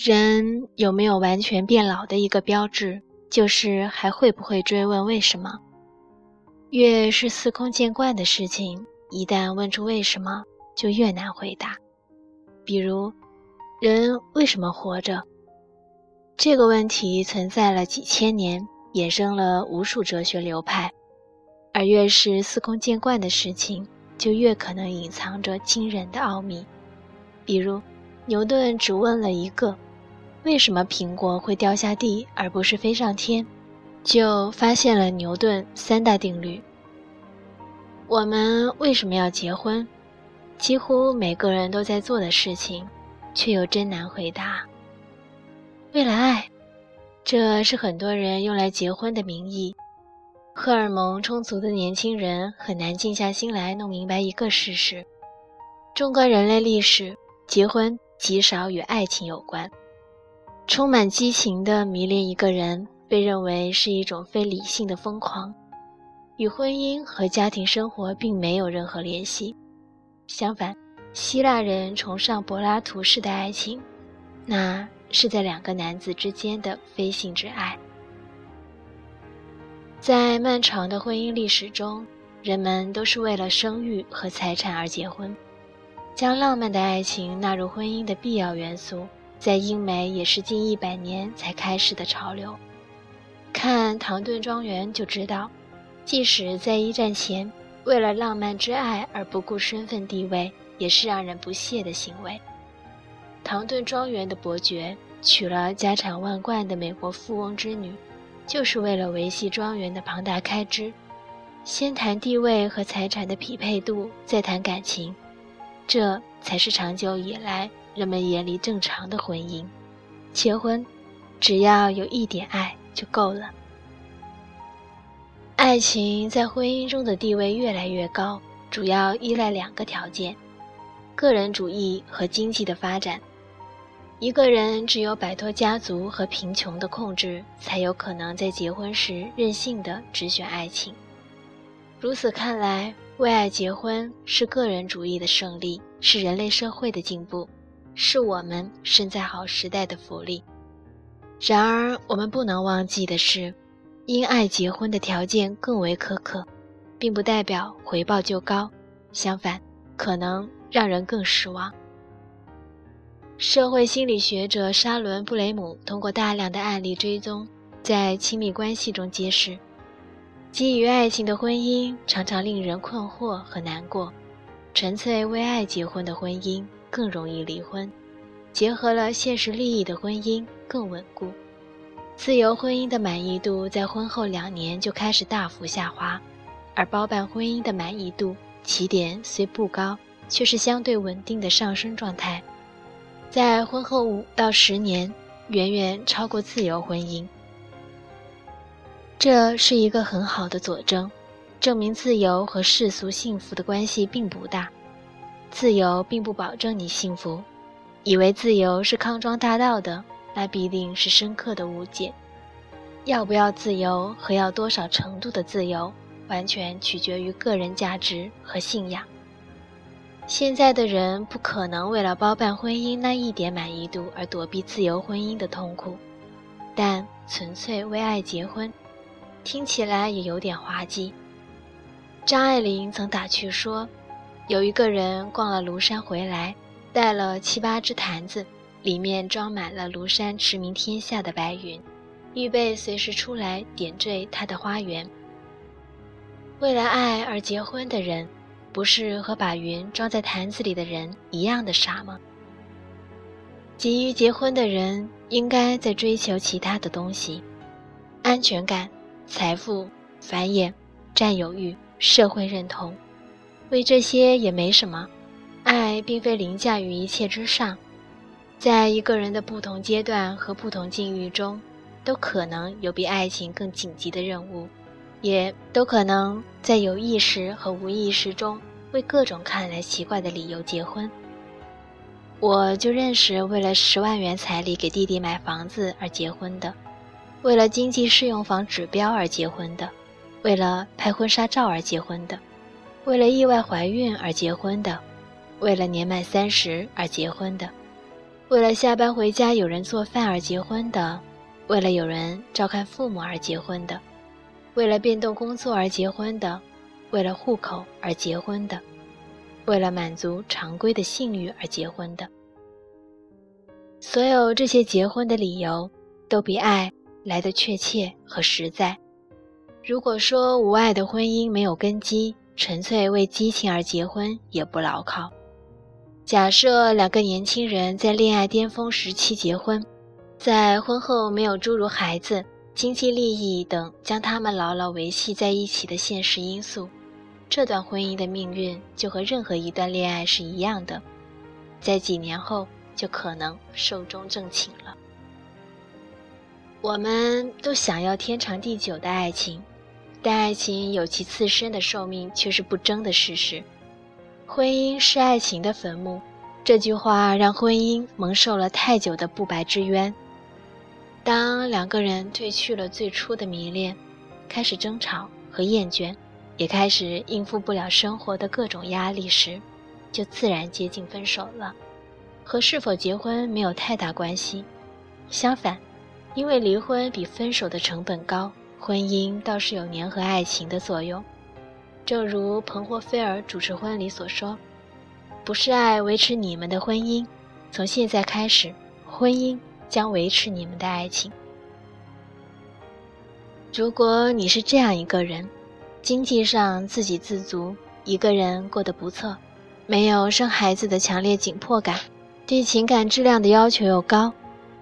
人有没有完全变老的一个标志，就是还会不会追问为什么。越是司空见惯的事情，一旦问出为什么，就越难回答。比如，人为什么活着？这个问题存在了几千年，衍生了无数哲学流派。而越是司空见惯的事情，就越可能隐藏着惊人的奥秘。比如，牛顿只问了一个：为什么苹果会掉下地而不是飞上天？就发现了牛顿三大定律。我们为什么要结婚？几乎每个人都在做的事情，却又真难回答。为了爱，这是很多人用来结婚的名义。荷尔蒙充足的年轻人很难静下心来弄明白一个事实：中国人类历史，结婚极少与爱情有关。充满激情的迷恋一个人，被认为是一种非理性的疯狂，与婚姻和家庭生活并没有任何联系。相反，希腊人崇尚柏拉图式的爱情，那是在两个男子之间的非性之爱。在漫长的婚姻历史中，人们都是为了生育和财产而结婚，将浪漫的爱情纳入婚姻的必要元素，在英美也是近一百年才开始的潮流。看唐顿庄园就知道，即使在一战前，为了浪漫之爱而不顾身份地位，也是让人不屑的行为。唐顿庄园的伯爵娶了家产万贯的美国富翁之女。就是为了维系庄园的庞大开支，先谈地位和财产的匹配度，再谈感情，这才是长久以来人们眼里正常的婚姻。结婚，只要有一点爱就够了。爱情在婚姻中的地位越来越高，主要依赖两个条件：个人主义和经济的发展。一个人只有摆脱家族和贫穷的控制，才有可能在结婚时任性的只选爱情。如此看来，为爱结婚是个人主义的胜利，是人类社会的进步，是我们身在好时代的福利。然而，我们不能忘记的是，因爱结婚的条件更为苛刻，并不代表回报就高，相反，可能让人更失望。社会心理学者沙伦·布雷姆通过大量的案例追踪，在亲密关系中揭示，基于爱情的婚姻常常令人困惑和难过，纯粹为爱结婚的婚姻更容易离婚，结合了现实利益的婚姻更稳固，自由婚姻的满意度在婚后两年就开始大幅下滑，而包办婚姻的满意度起点虽不高，却是相对稳定的上升状态。在婚后五到十年，远远超过自由婚姻。这是一个很好的佐证，证明自由和世俗幸福的关系并不大。自由并不保证你幸福，以为自由是康庄大道的，那必定是深刻的误解。要不要自由和要多少程度的自由，完全取决于个人价值和信仰。现在的人不可能为了包办婚姻那一点满意度而躲避自由婚姻的痛苦，但纯粹为爱结婚，听起来也有点滑稽。张爱玲曾打趣说，有一个人逛了庐山回来，带了七八只坛子，里面装满了庐山驰名天下的白云，预备随时出来点缀他的花园。为了爱而结婚的人。不是和把云装在坛子里的人一样的傻吗？急于结婚的人应该在追求其他的东西：安全感、财富、繁衍、占有欲、社会认同。为这些也没什么。爱并非凌驾于一切之上，在一个人的不同阶段和不同境遇中，都可能有比爱情更紧急的任务。也都可能在有意识和无意识中为各种看来奇怪的理由结婚。我就认识为了十万元彩礼给弟弟买房子而结婚的，为了经济适用房指标而结婚的，为了拍婚纱照而结婚的，为了意外怀孕而结婚的，为了年满三十而结婚的。为了下班回家有人做饭而结婚的，为了有人照看父母而结婚的，为了变动工作而结婚的，为了户口而结婚的，为了满足常规的性欲而结婚的。所有这些结婚的理由，都比爱来得确切和实在。如果说无爱的婚姻没有根基，纯粹为激情而结婚也不牢靠。假设两个年轻人在恋爱巅峰时期结婚，在婚后没有诸如孩子、经济利益等将他们牢牢维系在一起的现实因素，这段婚姻的命运就和任何一段恋爱是一样的，在几年后就可能寿终正寝了。我们都想要天长地久的爱情。但爱情有其自身的寿命，却是不争的事实。婚姻是爱情的坟墓，这句话让婚姻蒙受了太久的不白之冤。当两个人褪去了最初的迷恋，开始争吵和厌倦，也开始应付不了生活的各种压力时，就自然接近分手了。和是否结婚没有太大关系，相反，因为离婚比分手的成本高。婚姻倒是有粘合爱情的作用，正如彭霍菲尔主持婚礼所说：“不是爱维持你们的婚姻，从现在开始，婚姻将维持你们的爱情。”如果你是这样一个人，经济上自给自足，一个人过得不错，没有生孩子的强烈紧迫感，对情感质量的要求又高，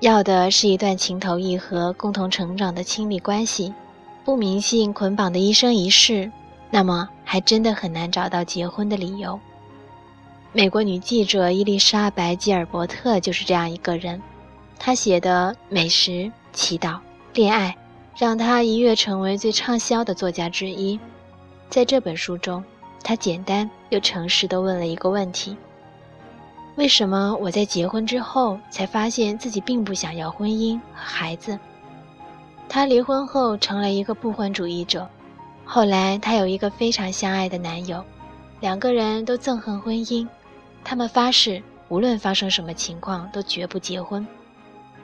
要的是一段情投意合、共同成长的亲密关系。不迷信捆绑的一生一世，那么还真的很难找到结婚的理由。美国女记者伊丽莎白·吉尔伯特就是这样一个人。她写的美食、祈祷、恋爱，让她一跃成为最畅销的作家之一。在这本书中，她简单又诚实地问了一个问题：为什么我在结婚之后才发现自己并不想要婚姻和孩子？她离婚后成了一个不婚主义者，后来她有一个非常相爱的男友，两个人都憎恨婚姻，他们发誓无论发生什么情况都绝不结婚。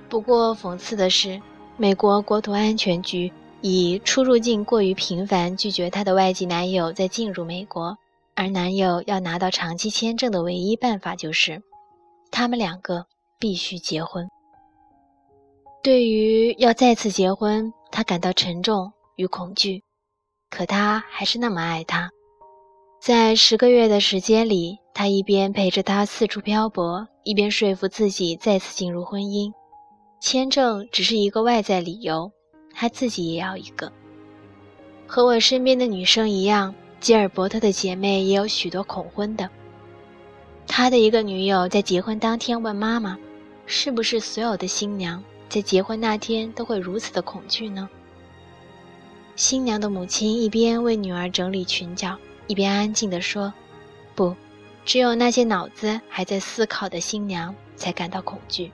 不过讽刺的是，美国国土安全局以出入境过于频繁拒绝她的外籍男友再进入美国，而男友要拿到长期签证的唯一办法就是，他们两个必须结婚。对于要再次结婚，他感到沉重与恐惧，可他还是那么爱他。在十个月的时间里，他一边陪着他四处漂泊，一边说服自己再次进入婚姻。签证只是一个外在理由，他自己也要一个。和我身边的女生一样，吉尔伯特的姐妹也有许多恐婚的。他的一个女友在结婚当天问妈妈：“是不是所有的新娘？”在结婚那天都会如此的恐惧呢？新娘的母亲一边为女儿整理裙角，一边安静地说：“不，只有那些脑子还在思考的新娘才感到恐惧。”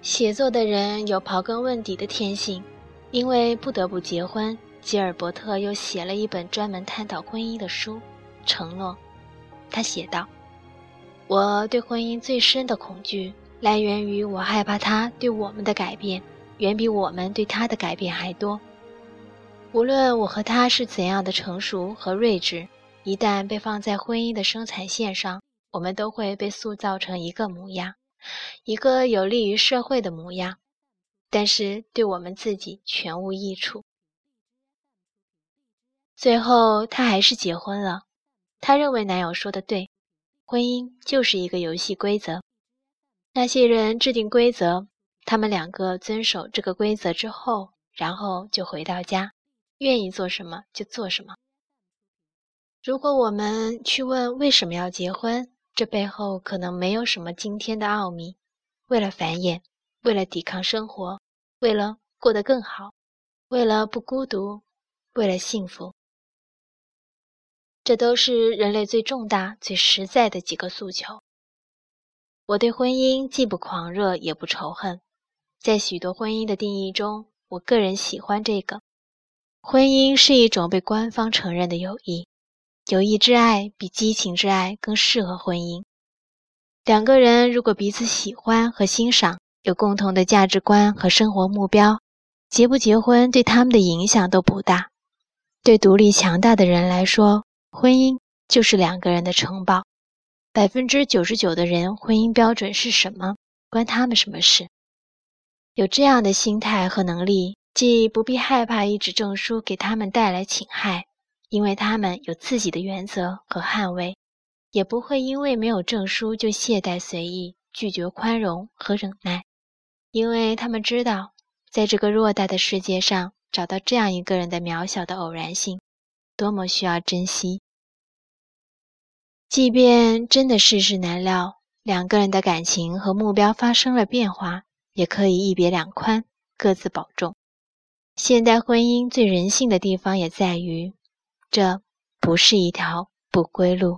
写作的人有刨根问底的天性，因为不得不结婚，吉尔伯特又写了一本专门探讨婚姻的书《承诺》。他写道：“我对婚姻最深的恐惧。”来源于我害怕他对我们的改变，远比我们对他的改变还多。无论我和他是怎样的成熟和睿智，一旦被放在婚姻的生产线上，我们都会被塑造成一个模样，一个有利于社会的模样，但是对我们自己全无益处。最后，他还是结婚了。他认为男友说的对，婚姻就是一个游戏规则。那些人制定规则，他们两个遵守这个规则之后，然后就回到家，愿意做什么就做什么。如果我们去问为什么要结婚，这背后可能没有什么惊天的奥秘。为了繁衍，为了抵抗生活，为了过得更好，为了不孤独，为了幸福，这都是人类最重大、最实在的几个诉求。我对婚姻既不狂热也不仇恨，在许多婚姻的定义中，我个人喜欢这个：婚姻是一种被官方承认的友谊，友谊之爱比激情之爱更适合婚姻。两个人如果彼此喜欢和欣赏，有共同的价值观和生活目标，结不结婚对他们的影响都不大。对独立强大的人来说，婚姻就是两个人的城堡。百分之九十九的人，婚姻标准是什么？关他们什么事？有这样的心态和能力，既不必害怕一纸证书给他们带来侵害，因为他们有自己的原则和捍卫，也不会因为没有证书就懈怠随意、拒绝宽容和忍耐，因为他们知道，在这个偌大的世界上，找到这样一个人的渺小的偶然性，多么需要珍惜。即便真的世事难料，两个人的感情和目标发生了变化，也可以一别两宽，各自保重。现代婚姻最人性的地方也在于，这不是一条不归路。